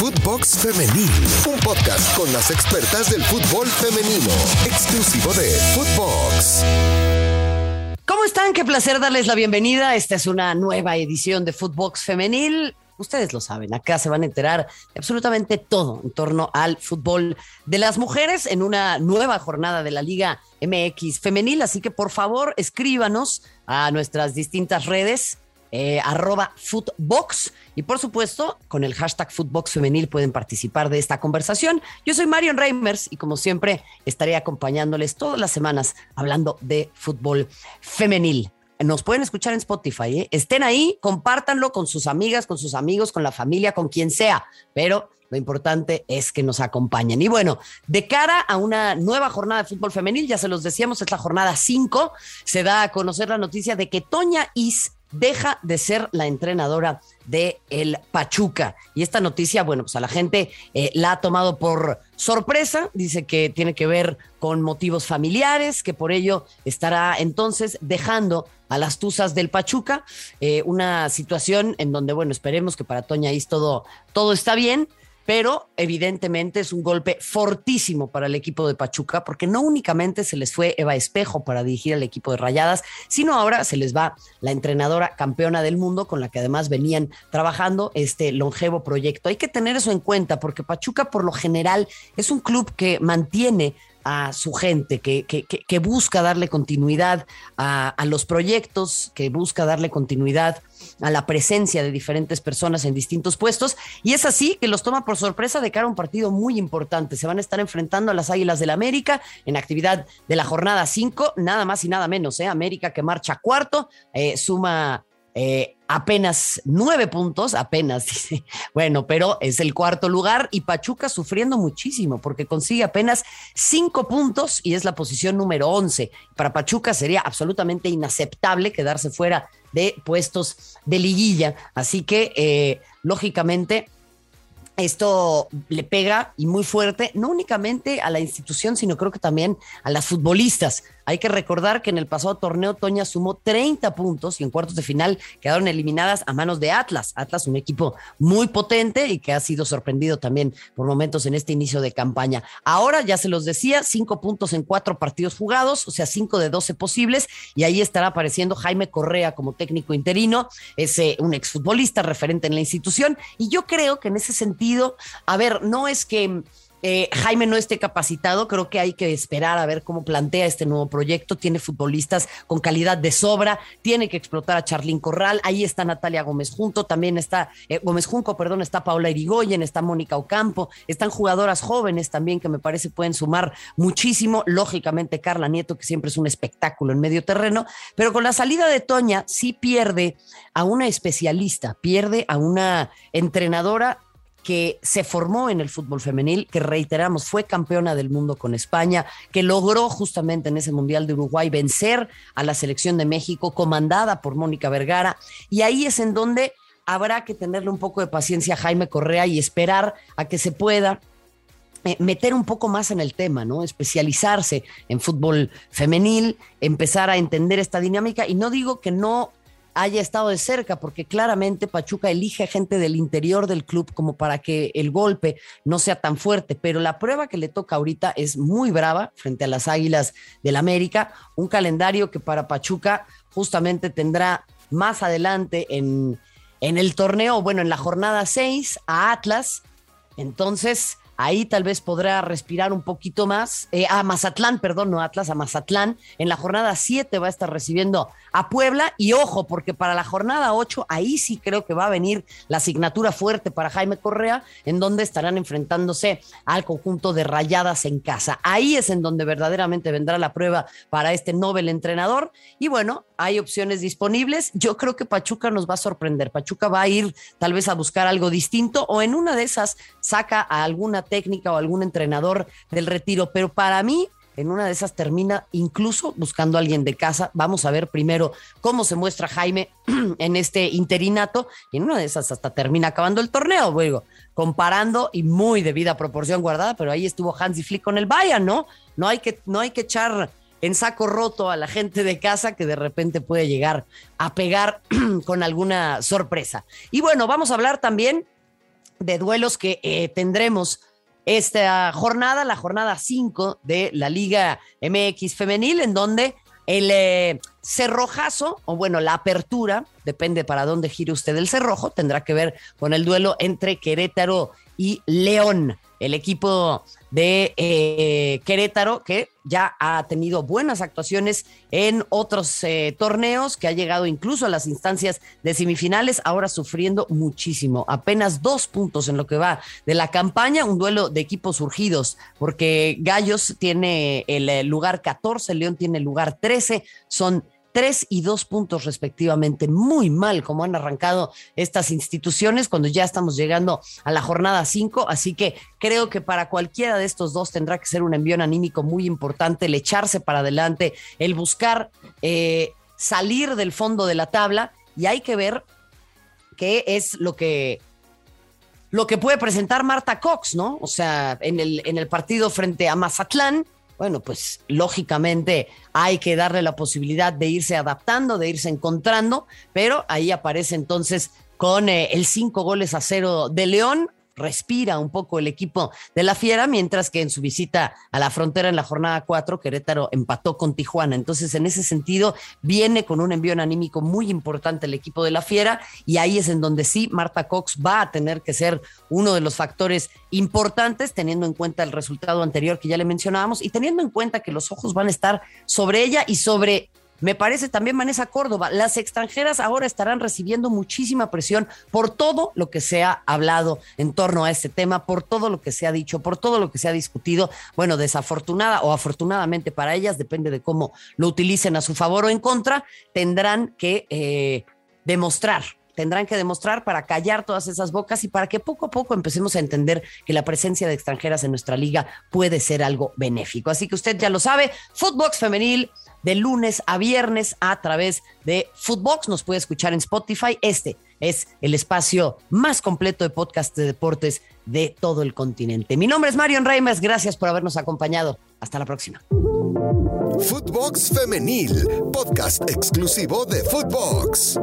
Footbox Femenil, un podcast con las expertas del fútbol femenino, exclusivo de Footbox. ¿Cómo están? Qué placer darles la bienvenida. Esta es una nueva edición de Footbox Femenil. Ustedes lo saben, acá se van a enterar de absolutamente todo en torno al fútbol de las mujeres en una nueva jornada de la Liga MX Femenil. Así que por favor escríbanos a nuestras distintas redes eh, arroba Footbox. Y por supuesto, con el hashtag Footbox Femenil pueden participar de esta conversación. Yo soy Marion Reimers y como siempre estaré acompañándoles todas las semanas hablando de fútbol femenil. Nos pueden escuchar en Spotify. ¿eh? Estén ahí, compártanlo con sus amigas, con sus amigos, con la familia, con quien sea. Pero lo importante es que nos acompañen. Y bueno, de cara a una nueva jornada de fútbol femenil, ya se los decíamos, es la jornada 5, se da a conocer la noticia de que Toña Is deja de ser la entrenadora de el Pachuca. Y esta noticia, bueno, pues a la gente eh, la ha tomado por sorpresa. Dice que tiene que ver con motivos familiares, que por ello estará entonces dejando a las Tuzas del Pachuca. Eh, una situación en donde, bueno, esperemos que para Toña Is todo, todo está bien pero evidentemente es un golpe fortísimo para el equipo de Pachuca, porque no únicamente se les fue Eva Espejo para dirigir al equipo de Rayadas, sino ahora se les va la entrenadora campeona del mundo, con la que además venían trabajando este longevo proyecto. Hay que tener eso en cuenta, porque Pachuca por lo general es un club que mantiene a su gente, que, que, busca darle continuidad a, los proyectos, que busca darle continuidad a la presencia de diferentes personas en distintos puestos. Y es así que los toma por sorpresa de cara a un partido muy importante. Se van a estar enfrentando a las Águilas del América en actividad de la jornada 5, nada más y nada menos. ¿eh? América que marcha cuarto, eh, suma eh, apenas nueve puntos, apenas, dice. Bueno, pero es el cuarto lugar y Pachuca sufriendo muchísimo porque consigue apenas cinco puntos y es la posición número once. Para Pachuca sería absolutamente inaceptable quedarse fuera de puestos de liguilla. Así que, eh, lógicamente, esto le pega y muy fuerte, no únicamente a la institución, sino creo que también a las futbolistas. Hay que recordar que en el pasado torneo Toña sumó 30 puntos y en cuartos de final quedaron eliminadas a manos de Atlas. Atlas, un equipo muy potente y que ha sido sorprendido también por momentos en este inicio de campaña. Ahora, ya se los decía, cinco puntos en cuatro partidos jugados, o sea, cinco de 12 posibles, y ahí estará apareciendo Jaime Correa como técnico interino, es un exfutbolista referente en la institución, y yo creo que en ese sentido, a ver, no es que eh, Jaime no esté capacitado, creo que hay que esperar a ver cómo plantea este nuevo proyecto. Tiene futbolistas con calidad de sobra, tiene que explotar a Charlín Corral. Ahí está Natalia Gómez Junto, también está eh, Gómez Junco, perdón, está Paula Irigoyen, está Mónica Ocampo, están jugadoras jóvenes también que me parece pueden sumar muchísimo. Lógicamente, Carla Nieto, que siempre es un espectáculo en medio terreno, pero con la salida de Toña sí pierde a una especialista, pierde a una entrenadora que se formó en el fútbol femenil, que reiteramos fue campeona del mundo con España, que logró justamente en ese Mundial de Uruguay vencer a la selección de México, comandada por Mónica Vergara, y ahí es en donde habrá que tenerle un poco de paciencia a Jaime Correa y esperar a que se pueda eh, meter un poco más en el tema, ¿no? Especializarse en fútbol femenil, empezar a entender esta dinámica. Y no digo que no haya estado de cerca, porque claramente Pachuca elige gente del interior del club como para que el golpe no sea tan fuerte, pero la prueba que le toca ahorita es muy brava frente a las Águilas del América, un calendario que para Pachuca justamente tendrá más adelante en, en el torneo, bueno, en la jornada 6 a Atlas, entonces Ahí tal vez podrá respirar un poquito más. Eh, a Mazatlán, perdón, no Atlas, a Mazatlán. En la jornada 7 va a estar recibiendo a Puebla. Y ojo, porque para la jornada 8, ahí sí creo que va a venir la asignatura fuerte para Jaime Correa, en donde estarán enfrentándose al conjunto de rayadas en casa. Ahí es en donde verdaderamente vendrá la prueba para este Nobel entrenador. Y bueno, hay opciones disponibles. Yo creo que Pachuca nos va a sorprender. Pachuca va a ir tal vez a buscar algo distinto o en una de esas saca a alguna técnica o algún entrenador del retiro, pero para mí en una de esas termina incluso buscando a alguien de casa. Vamos a ver primero cómo se muestra Jaime en este interinato y en una de esas hasta termina acabando el torneo, luego comparando y muy debida proporción guardada, pero ahí estuvo Hansi Flick con el Bayern, ¿no? No hay que, no hay que echar en saco roto a la gente de casa que de repente puede llegar a pegar con alguna sorpresa. Y bueno, vamos a hablar también de duelos que eh, tendremos esta jornada, la jornada 5 de la Liga MX Femenil, en donde el eh, cerrojazo, o bueno, la apertura, depende para dónde gire usted el cerrojo, tendrá que ver con el duelo entre Querétaro y León el equipo de eh, Querétaro, que ya ha tenido buenas actuaciones en otros eh, torneos, que ha llegado incluso a las instancias de semifinales, ahora sufriendo muchísimo. Apenas dos puntos en lo que va de la campaña, un duelo de equipos surgidos, porque Gallos tiene el eh, lugar 14, León tiene el lugar 13, son tres y dos puntos respectivamente. Muy mal como han arrancado estas instituciones cuando ya estamos llegando a la jornada cinco. Así que creo que para cualquiera de estos dos tendrá que ser un envío anímico muy importante, el echarse para adelante, el buscar eh, salir del fondo de la tabla y hay que ver qué es lo que lo que puede presentar Marta Cox, ¿no? O sea, en el, en el partido frente a Mazatlán, bueno, pues lógicamente hay que darle la posibilidad de irse adaptando, de irse encontrando, pero ahí aparece entonces con eh, el cinco goles a cero de León, respira un poco el equipo de la Fiera, mientras que en su visita a la frontera en la jornada 4, Querétaro empató con Tijuana. Entonces, en ese sentido, viene con un envío anímico muy importante el equipo de la Fiera y ahí es en donde sí, Marta Cox va a tener que ser uno de los factores importantes, teniendo en cuenta el resultado anterior que ya le mencionábamos y teniendo en cuenta que los ojos van a estar sobre ella y sobre me parece también Vanessa Córdoba. Las extranjeras ahora estarán recibiendo muchísima presión por todo lo que se ha hablado en torno a este tema, por todo lo que se ha dicho, por todo lo que se ha discutido. Bueno, desafortunada o afortunadamente para ellas, depende de cómo lo utilicen a su favor o en contra, tendrán que eh, demostrar tendrán que demostrar para callar todas esas bocas y para que poco a poco empecemos a entender que la presencia de extranjeras en nuestra liga puede ser algo benéfico. Así que usted ya lo sabe, Footbox Femenil de lunes a viernes a través de Footbox. Nos puede escuchar en Spotify. Este es el espacio más completo de podcast de deportes de todo el continente. Mi nombre es Marion Reimers. Gracias por habernos acompañado. Hasta la próxima. Footbox Femenil, podcast exclusivo de Footbox.